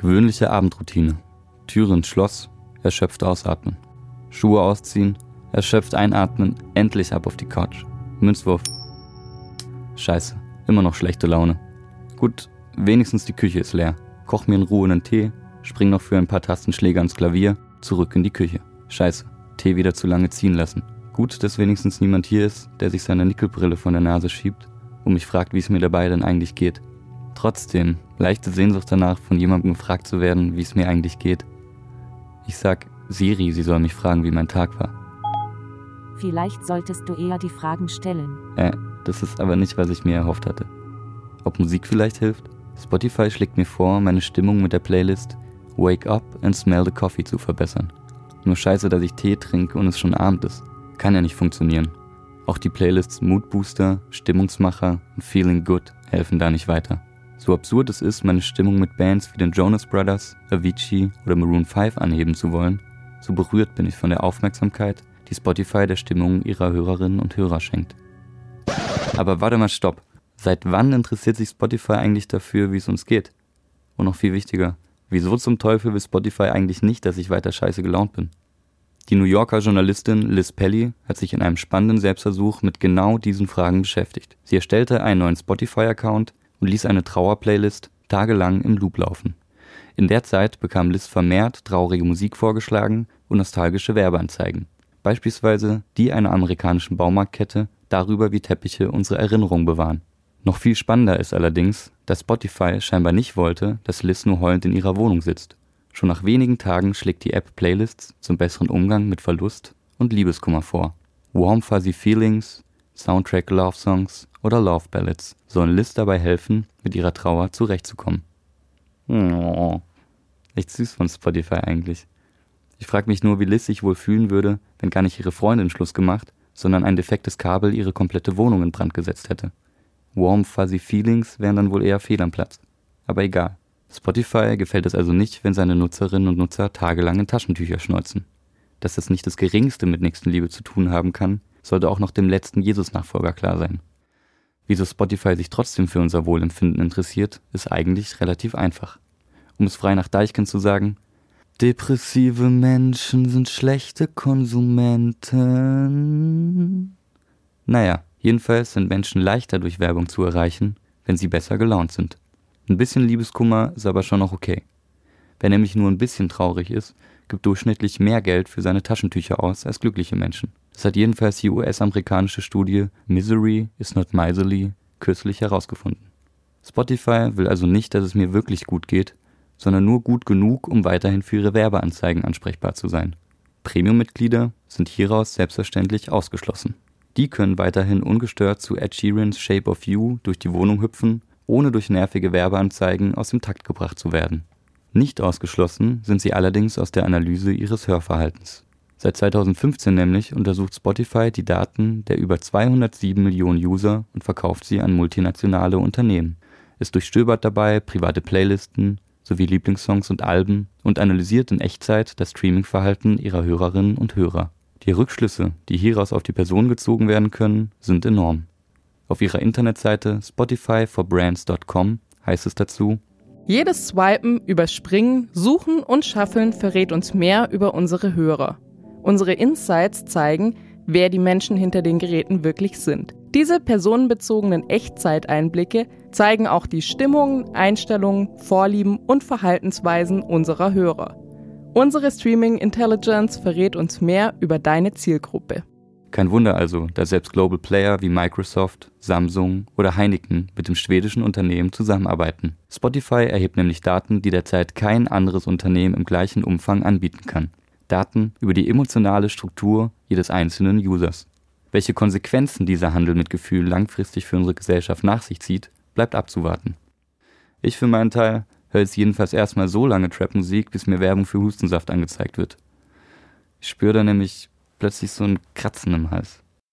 Gewöhnliche Abendroutine. Türe ins Schloss, erschöpft ausatmen. Schuhe ausziehen, erschöpft einatmen, endlich ab auf die Couch. Münzwurf. Scheiße, immer noch schlechte Laune. Gut, wenigstens die Küche ist leer. Koch mir in Ruhe einen Tee, spring noch für ein paar Tastenschläge ans Klavier, zurück in die Küche. Scheiße, Tee wieder zu lange ziehen lassen. Gut, dass wenigstens niemand hier ist, der sich seine Nickelbrille von der Nase schiebt und mich fragt, wie es mir dabei denn eigentlich geht. Trotzdem, leichte Sehnsucht danach, von jemandem gefragt zu werden, wie es mir eigentlich geht. Ich sag Siri, sie soll mich fragen, wie mein Tag war. Vielleicht solltest du eher die Fragen stellen. Äh, das ist aber nicht, was ich mir erhofft hatte. Ob Musik vielleicht hilft? Spotify schlägt mir vor, meine Stimmung mit der Playlist Wake Up and Smell the Coffee zu verbessern. Nur scheiße, dass ich Tee trinke und es schon Abend ist. Kann ja nicht funktionieren. Auch die Playlists Mood Booster, Stimmungsmacher und Feeling Good helfen da nicht weiter. So absurd es ist, meine Stimmung mit Bands wie den Jonas Brothers, Avicii oder Maroon 5 anheben zu wollen, so berührt bin ich von der Aufmerksamkeit, die Spotify der Stimmung ihrer Hörerinnen und Hörer schenkt. Aber warte mal, stopp. Seit wann interessiert sich Spotify eigentlich dafür, wie es uns geht? Und noch viel wichtiger, wieso zum Teufel will Spotify eigentlich nicht, dass ich weiter scheiße gelaunt bin? Die New Yorker Journalistin Liz Pelly hat sich in einem spannenden Selbstversuch mit genau diesen Fragen beschäftigt. Sie erstellte einen neuen Spotify-Account, und ließ eine Trauerplaylist tagelang im Loop laufen. In der Zeit bekam Liz vermehrt traurige Musik vorgeschlagen und nostalgische Werbeanzeigen. Beispielsweise die einer amerikanischen Baumarktkette darüber, wie Teppiche unsere Erinnerung bewahren. Noch viel spannender ist allerdings, dass Spotify scheinbar nicht wollte, dass Liz nur heulend in ihrer Wohnung sitzt. Schon nach wenigen Tagen schlägt die App Playlists zum besseren Umgang mit Verlust und Liebeskummer vor. Warm Fuzzy Feelings, Soundtrack Love Songs oder Love Ballads sollen Liz dabei helfen, mit ihrer Trauer zurechtzukommen. Oh, echt süß von Spotify eigentlich. Ich frage mich nur, wie Liz sich wohl fühlen würde, wenn gar nicht ihre Freundin Schluss gemacht, sondern ein defektes Kabel ihre komplette Wohnung in Brand gesetzt hätte. Warm Fuzzy Feelings wären dann wohl eher fehl am Platz. Aber egal. Spotify gefällt es also nicht, wenn seine Nutzerinnen und Nutzer tagelang in Taschentücher schneuzen. Dass das nicht das geringste mit Nächstenliebe zu tun haben kann, sollte auch noch dem letzten Jesus-Nachfolger klar sein. Wieso Spotify sich trotzdem für unser Wohlempfinden interessiert, ist eigentlich relativ einfach. Um es frei nach Deichkind zu sagen, depressive Menschen sind schlechte Konsumenten. Naja, jedenfalls sind Menschen leichter durch Werbung zu erreichen, wenn sie besser gelaunt sind. Ein bisschen Liebeskummer ist aber schon noch okay. Wer nämlich nur ein bisschen traurig ist, gibt durchschnittlich mehr Geld für seine Taschentücher aus als glückliche Menschen. Das hat jedenfalls die US-amerikanische Studie Misery is not miserly kürzlich herausgefunden. Spotify will also nicht, dass es mir wirklich gut geht, sondern nur gut genug, um weiterhin für ihre Werbeanzeigen ansprechbar zu sein. Premium-Mitglieder sind hieraus selbstverständlich ausgeschlossen. Die können weiterhin ungestört zu Ed Sheerans Shape of You durch die Wohnung hüpfen, ohne durch nervige Werbeanzeigen aus dem Takt gebracht zu werden. Nicht ausgeschlossen sind sie allerdings aus der Analyse ihres Hörverhaltens. Seit 2015 nämlich untersucht Spotify die Daten der über 207 Millionen User und verkauft sie an multinationale Unternehmen. Es durchstöbert dabei private Playlisten sowie Lieblingssongs und Alben und analysiert in Echtzeit das Streamingverhalten ihrer Hörerinnen und Hörer. Die Rückschlüsse, die hieraus auf die Person gezogen werden können, sind enorm. Auf ihrer Internetseite spotifyforbrands.com heißt es dazu, jedes Swipen, Überspringen, Suchen und Schaffeln verrät uns mehr über unsere Hörer. Unsere Insights zeigen, wer die Menschen hinter den Geräten wirklich sind. Diese personenbezogenen Echtzeiteinblicke zeigen auch die Stimmungen, Einstellungen, Vorlieben und Verhaltensweisen unserer Hörer. Unsere Streaming Intelligence verrät uns mehr über deine Zielgruppe. Kein Wunder also, dass selbst Global Player wie Microsoft, Samsung oder Heineken mit dem schwedischen Unternehmen zusammenarbeiten. Spotify erhebt nämlich Daten, die derzeit kein anderes Unternehmen im gleichen Umfang anbieten kann. Daten über die emotionale Struktur jedes einzelnen Users. Welche Konsequenzen dieser Handel mit Gefühlen langfristig für unsere Gesellschaft nach sich zieht, bleibt abzuwarten. Ich für meinen Teil höre jetzt jedenfalls erstmal so lange Trap-Musik, bis mir Werbung für Hustensaft angezeigt wird. Ich spüre da nämlich plötzlich so ein Kratzen im Hals.